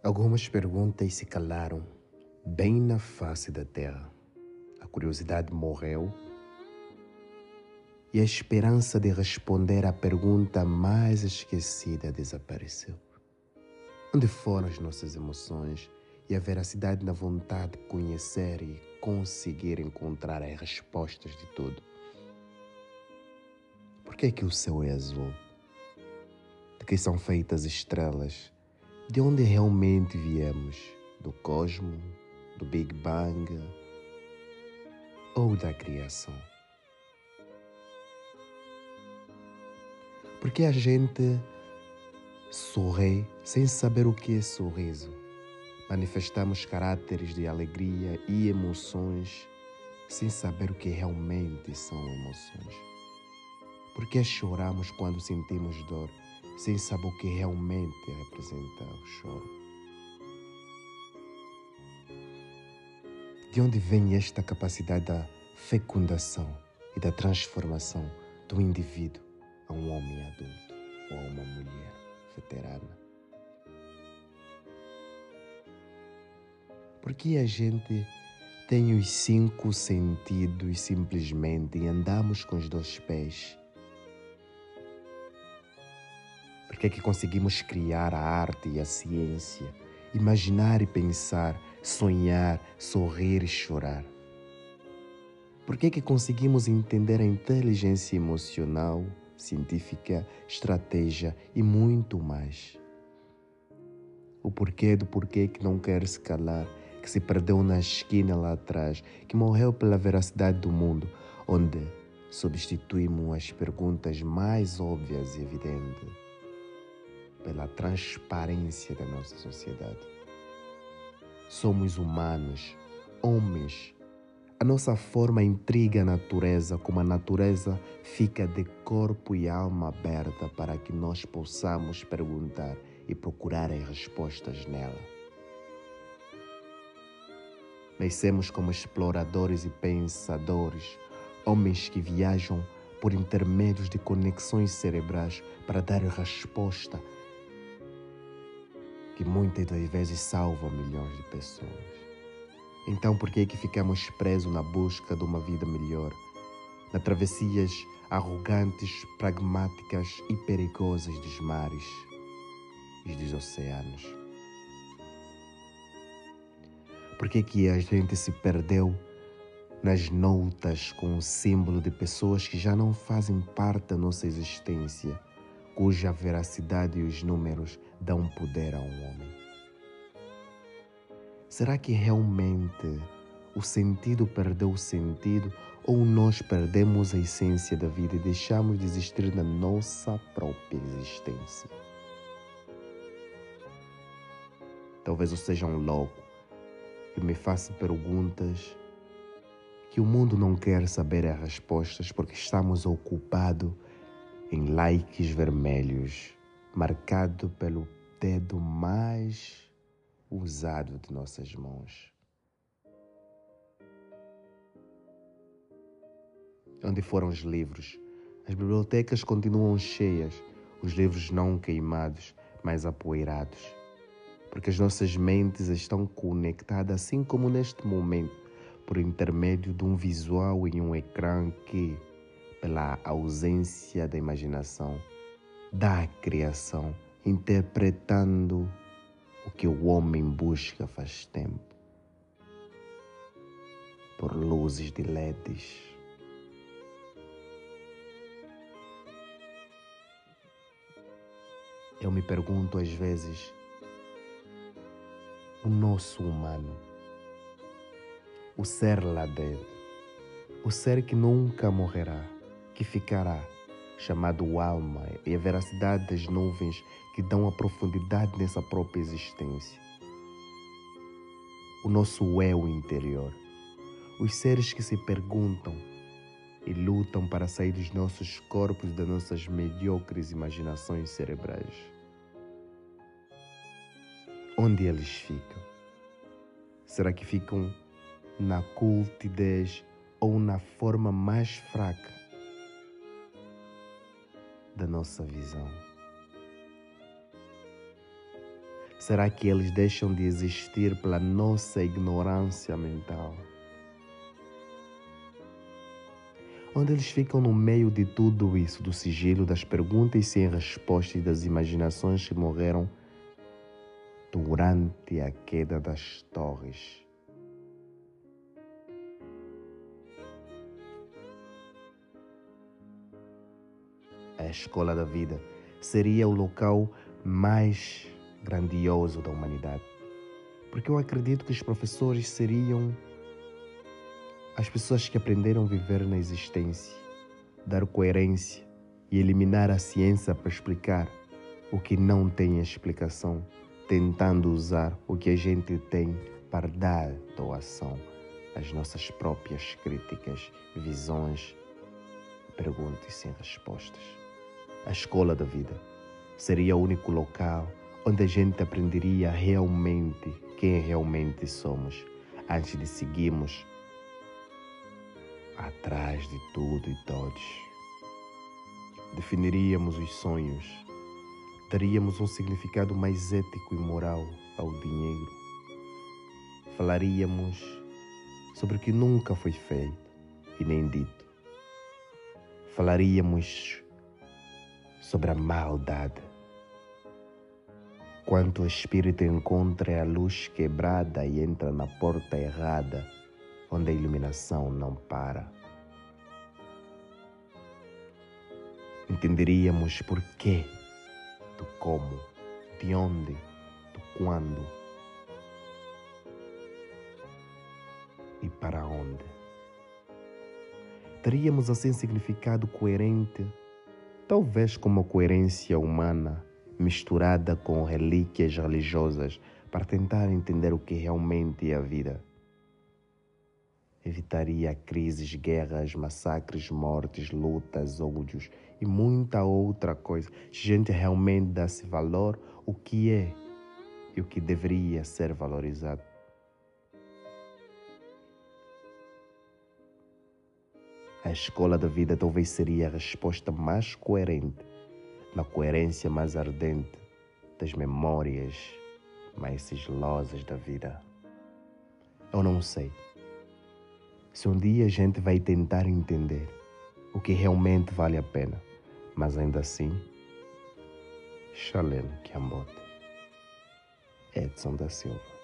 Algumas perguntas se calaram bem na face da terra. A curiosidade morreu e a esperança de responder à pergunta mais esquecida desapareceu. Onde foram as nossas emoções e a veracidade na vontade de conhecer e conseguir encontrar as respostas de tudo? Por que é que o céu é azul? De que são feitas estrelas? De onde realmente viemos? Do cosmo? Do Big Bang? Ou da criação? Porque a gente sorri sem saber o que é sorriso. Manifestamos caráteres de alegria e emoções sem saber o que realmente são emoções. Porque choramos quando sentimos dor sem saber o que realmente representa o choro. De onde vem esta capacidade da fecundação e da transformação do indivíduo? a um homem adulto ou a uma mulher veterana. Porque a gente tem os cinco sentidos e simplesmente andamos com os dois pés? Porque é que conseguimos criar a arte e a ciência, imaginar e pensar, sonhar, sorrir e chorar? Por que é que conseguimos entender a inteligência emocional? científica, estratégia e muito mais. O porquê do porquê que não quer se calar, que se perdeu na esquina lá atrás, que morreu pela veracidade do mundo, onde substituímos as perguntas mais óbvias e evidentes pela transparência da nossa sociedade. Somos humanos, homens, a nossa forma intriga a natureza, como a natureza fica de corpo e alma aberta para que nós possamos perguntar e procurar as respostas nela. Nascemos como exploradores e pensadores, homens que viajam por intermédios de conexões cerebrais para dar resposta que muitas das vezes salvam milhões de pessoas. Então por que é que ficamos presos na busca de uma vida melhor? Na travessias arrogantes, pragmáticas e perigosas dos mares e dos oceanos? Por que é que a gente se perdeu nas notas com o símbolo de pessoas que já não fazem parte da nossa existência, cuja veracidade e os números dão poder a um homem? Será que realmente o sentido perdeu o sentido ou nós perdemos a essência da vida e deixamos de existir na nossa própria existência? Talvez eu seja um louco e me faça perguntas que o mundo não quer saber as respostas porque estamos ocupados em likes vermelhos, marcado pelo dedo mais usado de nossas mãos. Onde foram os livros? As bibliotecas continuam cheias, os livros não queimados, mas apoeirados. Porque as nossas mentes estão conectadas, assim como neste momento, por intermédio de um visual em um ecrã que, pela ausência da imaginação, da criação, interpretando o que o homem busca faz tempo. Por luzes de LEDs. Eu me pergunto às vezes, o nosso humano, o ser lá dentro, o ser que nunca morrerá, que ficará, chamado alma, e a veracidade das nuvens que dão a profundidade nessa própria existência. O nosso eu interior. Os seres que se perguntam e lutam para sair dos nossos corpos das nossas mediocres imaginações cerebrais. Onde eles ficam? Será que ficam na cultidez ou na forma mais fraca da nossa visão? Será que eles deixam de existir pela nossa ignorância mental? Onde eles ficam no meio de tudo isso, do sigilo das perguntas sem respostas e das imaginações que morreram durante a queda das torres. A escola da vida seria o local mais grandioso da humanidade. Porque eu acredito que os professores seriam as pessoas que aprenderam a viver na existência, dar coerência e eliminar a ciência para explicar o que não tem explicação, tentando usar o que a gente tem para dar doação às nossas próprias críticas, visões, perguntas sem respostas. A escola da vida seria o único local onde a gente aprenderia realmente quem realmente somos antes de seguirmos atrás de tudo e todos. Definiríamos os sonhos, daríamos um significado mais ético e moral ao dinheiro. Falaríamos sobre o que nunca foi feito e nem dito. Falaríamos sobre a maldade Quanto o espírito encontra a luz quebrada e entra na porta errada, onde a iluminação não para. Entenderíamos por quê, do como, de onde, do quando e para onde. Teríamos assim significado coerente, talvez como a coerência humana misturada com relíquias religiosas para tentar entender o que realmente é a vida. Evitaria crises, guerras, massacres, mortes, lutas, ódios e muita outra coisa. Gente realmente dá-se valor o que é e o que deveria ser valorizado. A escola da vida talvez seria a resposta mais coerente na coerência mais ardente das memórias mais sigilosas da vida. Eu não sei se um dia a gente vai tentar entender o que realmente vale a pena, mas ainda assim, Shalem Kiambot, Edson da Silva.